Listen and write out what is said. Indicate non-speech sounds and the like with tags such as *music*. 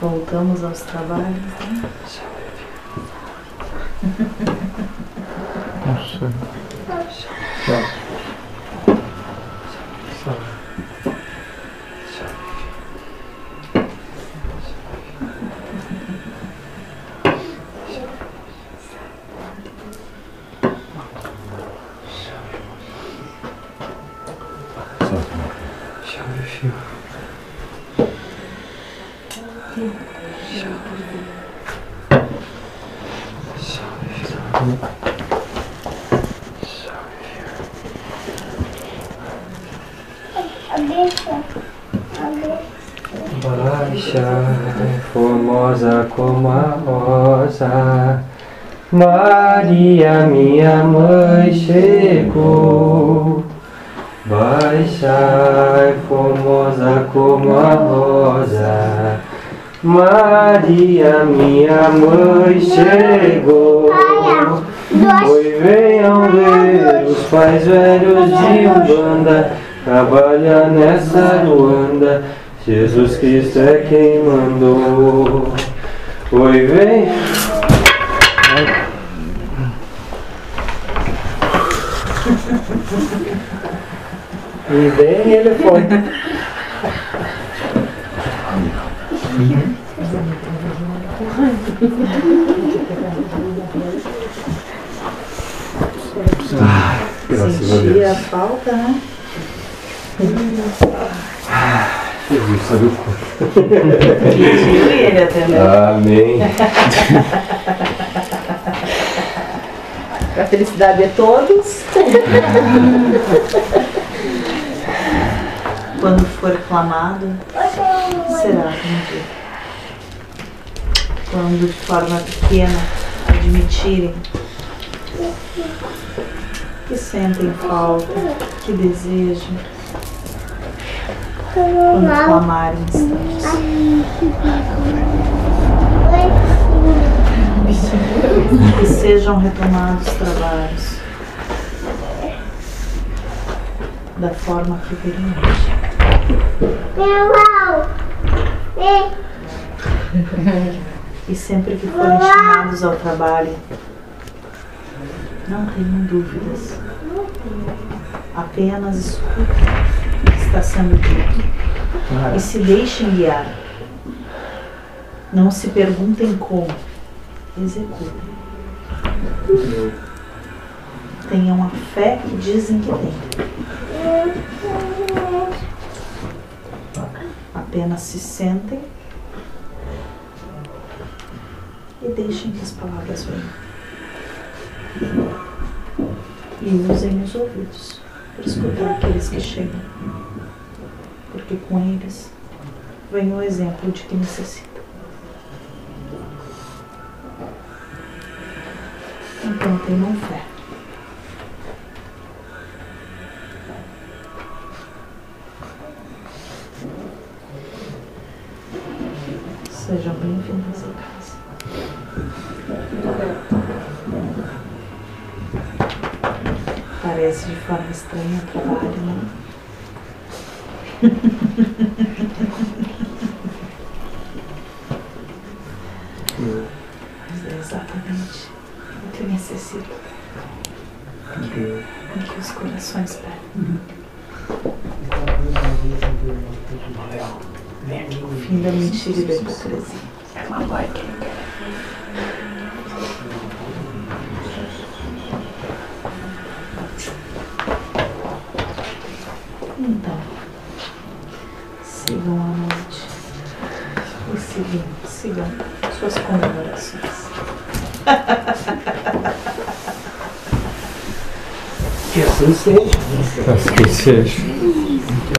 Voltamos aos trabalhos. Né? Nossa. Baixa, formosa como a rosa, Maria, minha mãe, chegou. Baixa, formosa como a rosa, Maria, minha mãe, chegou. Oi, venham ver os pais velhos de Umbanda, trabalha nessa Luanda. Jesus Cristo é quem mandou. Oi, vem. E bem ele foi. Ah, graças a Sentia a Deus. falta, né? Jesus sabe o quanto. Ele atendeu. Amém. A felicidade de todos. *laughs* Quando for clamado, será atendido. Quando de forma pequena admitirem que sentem falta, que desejam, quando clamarem. Que sejam retomados os trabalhos da forma que hoje. *laughs* E sempre que forem chamados ao trabalho, não tenham dúvidas. Apenas escutem o que está sendo dito e se deixem guiar. Não se perguntem como, executem. Tenham a fé que dizem que têm. Apenas se sentem e deixem que as palavras venham. E usem os ouvidos para escutar aqueles que chegam. Porque com eles vem o exemplo de que necessitam. Então tenham fé. Sejam bem-vindos à casa. Parece de forma estranha o trabalho, né? *laughs* Mas é exatamente o que necessito. O que os corações pedem. O fim da mentira e da hipocrisia. Então, sigam a noite e sigam, sigam suas comemorações. Que assim seja. Que seja.